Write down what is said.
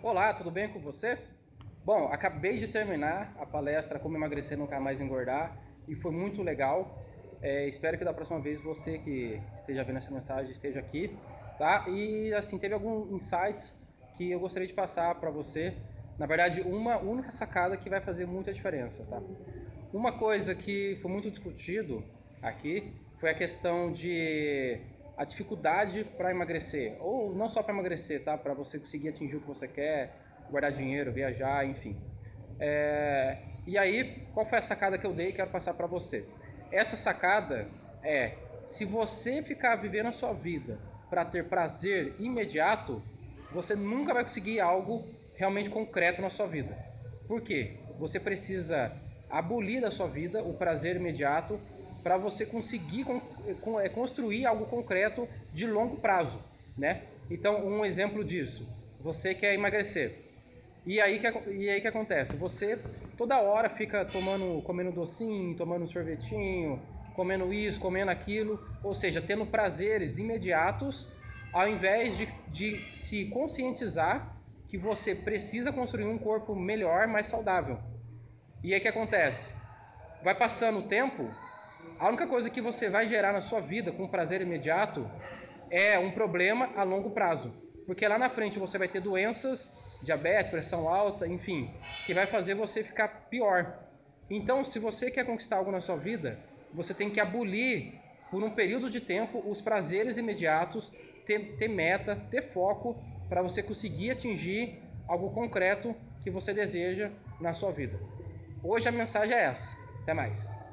Olá, tudo bem com você? Bom, acabei de terminar a palestra Como Emagrecer Nunca Mais Engordar e foi muito legal. É, espero que da próxima vez você que esteja vendo essa mensagem esteja aqui, tá? E assim, teve alguns insights que eu gostaria de passar para você. Na verdade, uma única sacada que vai fazer muita diferença, tá? Uma coisa que foi muito discutido aqui foi a questão de a dificuldade para emagrecer, ou não só para emagrecer, tá? Para você conseguir atingir o que você quer, guardar dinheiro, viajar, enfim. É... E aí, qual foi a sacada que eu dei e quero passar para você? Essa sacada é: se você ficar vivendo a sua vida para ter prazer imediato, você nunca vai conseguir algo realmente concreto na sua vida. Por quê? Você precisa abolir da sua vida o prazer imediato para você conseguir é, construir algo concreto de longo prazo, né? Então, um exemplo disso, você quer emagrecer. E aí que, e aí que acontece? Você toda hora fica tomando, comendo docinho, tomando sorvetinho, comendo isso, comendo aquilo, ou seja, tendo prazeres imediatos, ao invés de, de se conscientizar que você precisa construir um corpo melhor, mais saudável. E aí que acontece? Vai passando o tempo, a única coisa que você vai gerar na sua vida com prazer imediato é um problema a longo prazo. Porque lá na frente você vai ter doenças, diabetes, pressão alta, enfim, que vai fazer você ficar pior. Então, se você quer conquistar algo na sua vida, você tem que abolir por um período de tempo os prazeres imediatos, ter, ter meta, ter foco para você conseguir atingir algo concreto que você deseja na sua vida. Hoje a mensagem é essa. Até mais.